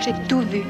J'ai tout vu,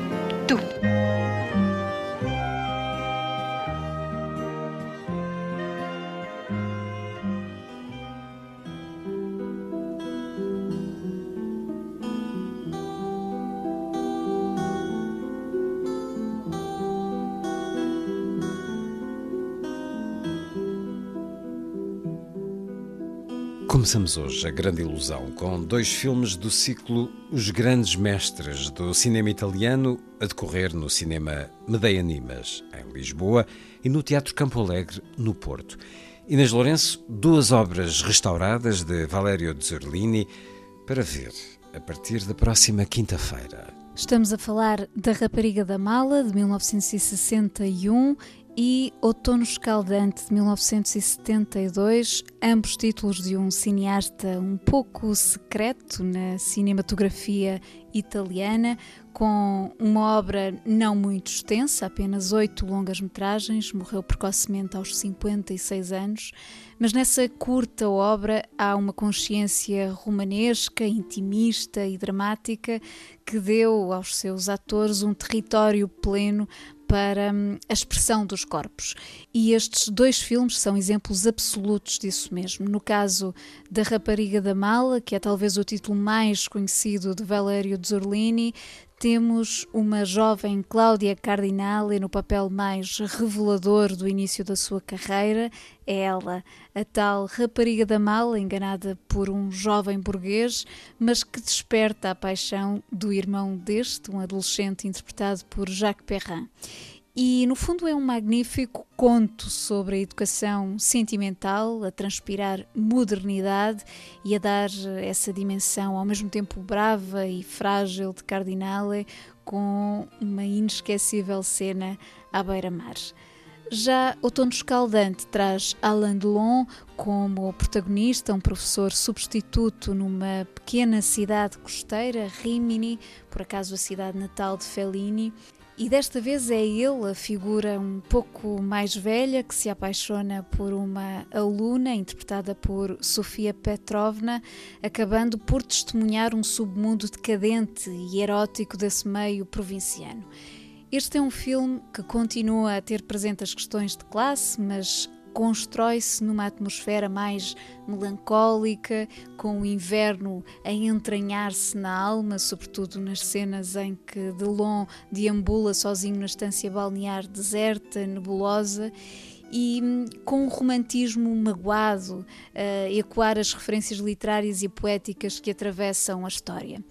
Começamos hoje a grande ilusão com dois filmes do ciclo Os Grandes Mestres do cinema italiano, a decorrer no cinema Medeia Nimas, em Lisboa, e no Teatro Campo Alegre, no Porto. Inês Lourenço, duas obras restauradas de Valério Zerlini para ver a partir da próxima quinta-feira. Estamos a falar da Rapariga da Mala, de 1961, e Outono Escaldante, de 1972, ambos títulos de um cineasta um pouco secreto na cinematografia italiana, com uma obra não muito extensa, apenas oito longas-metragens, morreu precocemente aos 56 anos, mas nessa curta obra há uma consciência romanesca, intimista e dramática que deu aos seus atores um território pleno para hum, a expressão dos corpos. E estes dois filmes são exemplos absolutos disso mesmo. No caso da Rapariga da Mala, que é talvez o título mais conhecido de Valerio Zurlini, temos uma jovem Cláudia Cardinale no papel mais revelador do início da sua carreira. É ela, a tal rapariga da mala, enganada por um jovem burguês, mas que desperta a paixão do irmão deste, um adolescente interpretado por Jacques Perrin. E no fundo é um magnífico conto sobre a educação sentimental, a transpirar modernidade e a dar essa dimensão ao mesmo tempo brava e frágil de Cardinale, com uma inesquecível cena à beira-mar. Já Outono Escaldante traz Alain Delon como protagonista, um professor substituto numa pequena cidade costeira, Rimini, por acaso a cidade natal de Fellini. E desta vez é ele, a figura um pouco mais velha, que se apaixona por uma aluna interpretada por Sofia Petrovna, acabando por testemunhar um submundo decadente e erótico desse meio provinciano. Este é um filme que continua a ter presente as questões de classe, mas constrói-se numa atmosfera mais melancólica, com o inverno a entranhar-se na alma, sobretudo nas cenas em que Delon deambula sozinho na estância balnear deserta, nebulosa e hum, com um romantismo magoado a ecoar as referências literárias e poéticas que atravessam a história.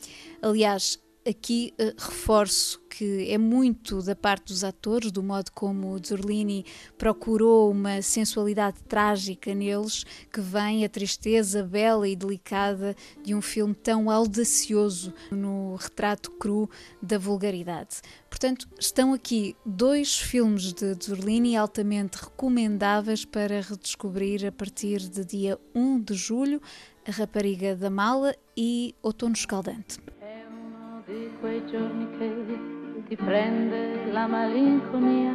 Aliás, aqui uh, reforço que é muito da parte dos atores, do modo como Zurlini procurou uma sensualidade trágica neles, que vem a tristeza bela e delicada de um filme tão audacioso no retrato cru da vulgaridade. Portanto, estão aqui dois filmes de Zurlini altamente recomendáveis para redescobrir a partir de dia 1 de julho, A Rapariga da Mala e Outono Escaldante. giorni che ti prende la malinconia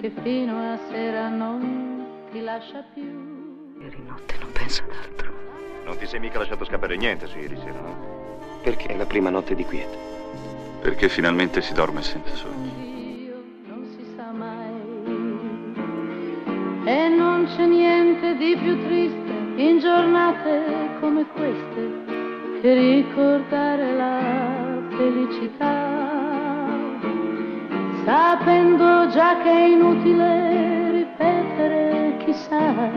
che fino a sera non ti lascia più. Ieri notte non penso ad altro. Non ti sei mica lasciato scappare niente su ieri sera, no? Perché è la prima notte di quiete? Perché finalmente si dorme senza sogni. Dio non si sa mai. E non c'è niente di più triste in giornate come queste che ricordare la felicità, sapendo già che è inutile ripetere chissà,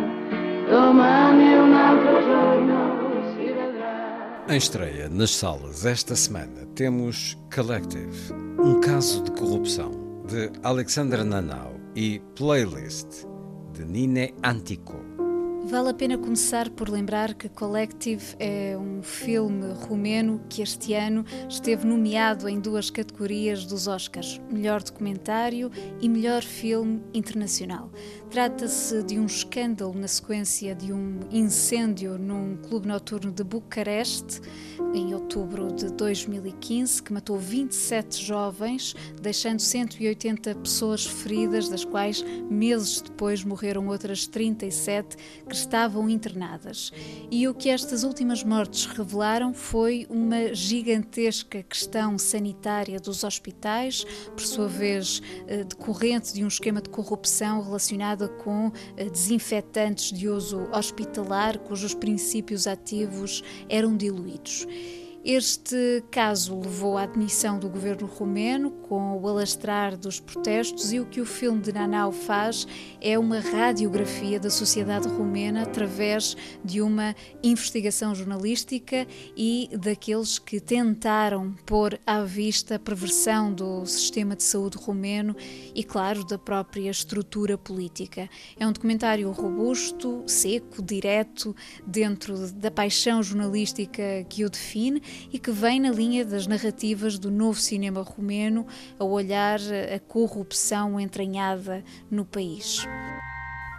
domani un altro giorno. Em estreia nas salas esta semana temos Collective, um caso de corrupção de Alexandra Nanau e Playlist de Nine Antico. Vale a pena começar por lembrar que Collective é um filme romeno que este ano esteve nomeado em duas categorias dos Oscars: melhor documentário e melhor filme internacional. Trata-se de um escândalo na sequência de um incêndio num clube noturno de Bucareste em outubro de 2015 que matou 27 jovens, deixando 180 pessoas feridas, das quais meses depois morreram outras 37 que estavam internadas. E o que estas últimas mortes revelaram foi uma gigantesca questão sanitária dos hospitais, por sua vez eh, decorrente de um esquema de corrupção relacionado com eh, desinfetantes de uso hospitalar cujos princípios ativos eram diluídos. Este caso levou à admissão do governo romeno com o alastrar dos protestos e o que o filme de Nanau faz é uma radiografia da sociedade romena através de uma investigação jornalística e daqueles que tentaram pôr à vista a perversão do sistema de saúde romeno e, claro, da própria estrutura política. É um documentário robusto, seco, direto, dentro da paixão jornalística que o define e que vem na linha das narrativas do novo cinema romeno a olhar a corrupção entranhada no país.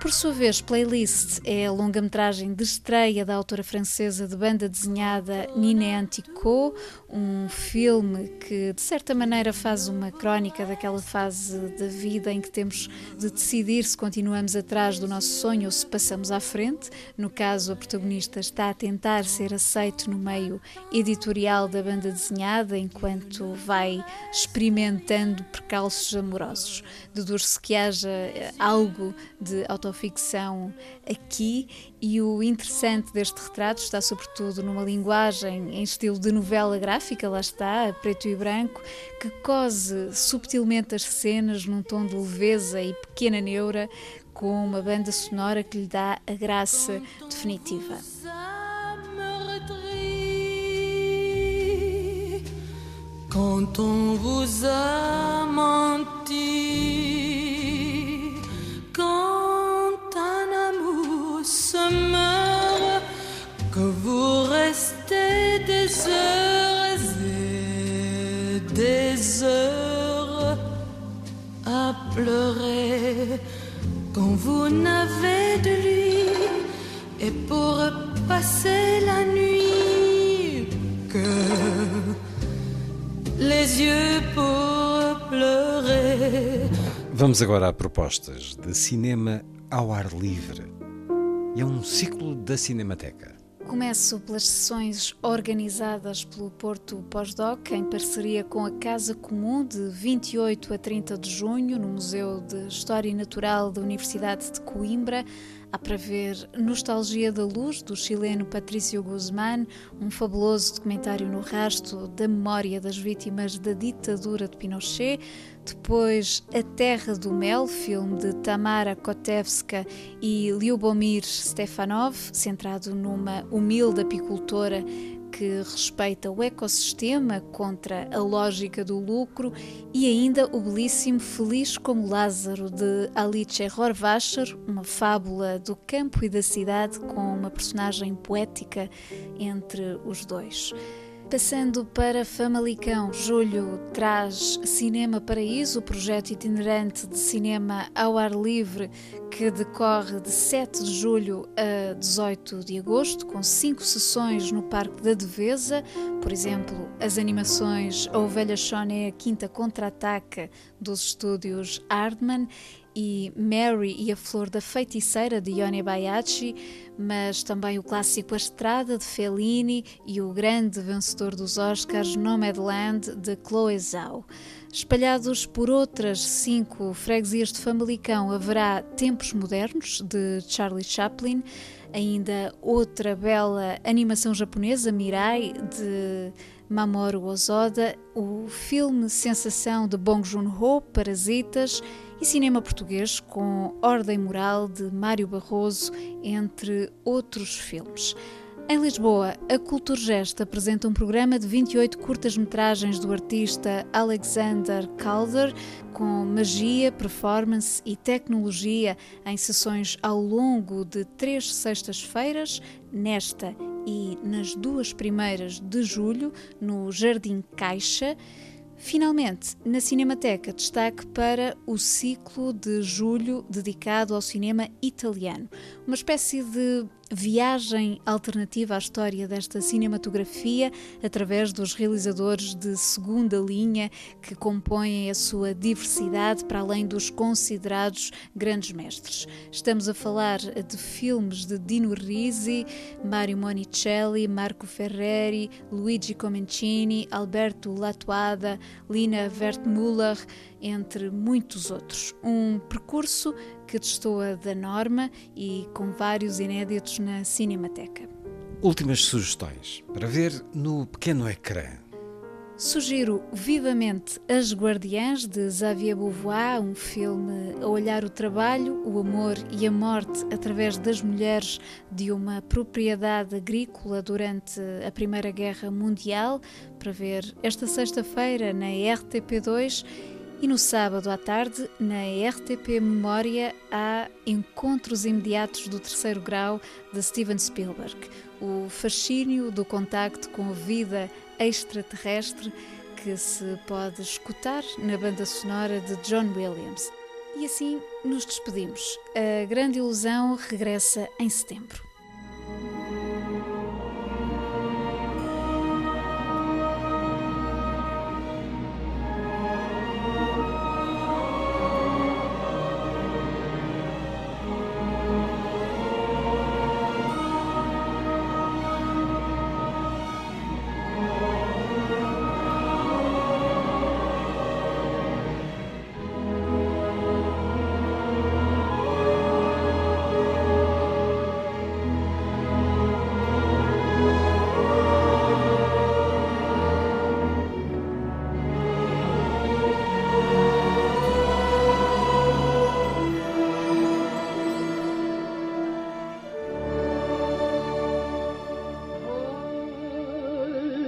Por sua vez, Playlist é a longa-metragem de estreia da autora francesa de banda desenhada Nina Antico, um filme que de certa maneira faz uma crónica daquela fase da vida em que temos de decidir se continuamos atrás do nosso sonho ou se passamos à frente. No caso, a protagonista está a tentar ser aceito no meio editorial da banda desenhada enquanto vai experimentando percalços amorosos. Deduz-se que haja algo de auto ficção aqui e o interessante deste retrato está sobretudo numa linguagem em estilo de novela gráfica, lá está, preto e branco, que cose subtilmente as cenas num tom de leveza e pequena neura, com uma banda sonora que lhe dá a graça definitiva. Quand on vous a menti des heures et des heures à pleurer quand vous n'avez de lui et pour passer la nuit que les yeux pour pleurer. Vamos agora a propostas de cinema ao ar livre. É um ciclo da Cinemateca. Começo pelas sessões organizadas pelo Porto Pós-Doc em parceria com a Casa Comum de 28 a 30 de junho no Museu de História Natural da Universidade de Coimbra. Há para ver Nostalgia da Luz, do chileno Patrício Guzmán, um fabuloso documentário no rasto da memória das vítimas da ditadura de Pinochet. Depois, A Terra do Mel, filme de Tamara Kotevska e Lyubomir Stefanov, centrado numa humilde apicultora que respeita o ecossistema contra a lógica do lucro e ainda o belíssimo Feliz como Lázaro de Alice Rohrwacher, uma fábula do campo e da cidade com uma personagem poética entre os dois. Passando para Famalicão, julho traz Cinema Paraíso, o projeto itinerante de cinema ao ar livre que decorre de 7 de julho a 18 de agosto, com cinco sessões no Parque da Devesa, por exemplo, as animações A Ovelha Shone, a Quinta Contra-Ataca dos estúdios Hardman e Mary e a Flor da Feiticeira de Ione Baiachi, mas também o clássico A Estrada de Fellini e o grande vencedor dos Oscars Nomadland de Chloe Zhao. Espalhados por outras cinco freguesias de Famalicão haverá Tempos Modernos de Charlie Chaplin, ainda outra bela animação japonesa, Mirai, de Mamoru Ozoda, o filme Sensação de Bong Joon-ho, Parasitas e cinema português com Ordem Moral de Mário Barroso, entre outros filmes. Em Lisboa, a Culturgest apresenta um programa de 28 curtas-metragens do artista Alexander Calder, com magia, performance e tecnologia em sessões ao longo de três sextas-feiras, nesta e nas duas primeiras de julho, no Jardim Caixa. Finalmente, na Cinemateca, destaque para o ciclo de julho dedicado ao cinema italiano, uma espécie de viagem alternativa à história desta cinematografia através dos realizadores de segunda linha que compõem a sua diversidade para além dos considerados grandes mestres. Estamos a falar de filmes de Dino Risi, Mario Monicelli, Marco Ferreri, Luigi Comencini, Alberto Latuada, Lina Wertmüller, entre muitos outros. Um percurso que destoa da norma e com vários inéditos na Cinemateca. Últimas sugestões para ver no pequeno ecrã. Sugiro vivamente As Guardiãs de Xavier Beauvoir, um filme a olhar o trabalho, o amor e a morte através das mulheres de uma propriedade agrícola durante a Primeira Guerra Mundial, para ver esta sexta-feira na RTP2 e no sábado à tarde, na RTP Memória, há Encontros Imediatos do Terceiro Grau de Steven Spielberg. O fascínio do contacto com a vida extraterrestre que se pode escutar na banda sonora de John Williams. E assim nos despedimos. A Grande Ilusão regressa em setembro.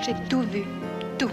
J'ai tout vu. Tout.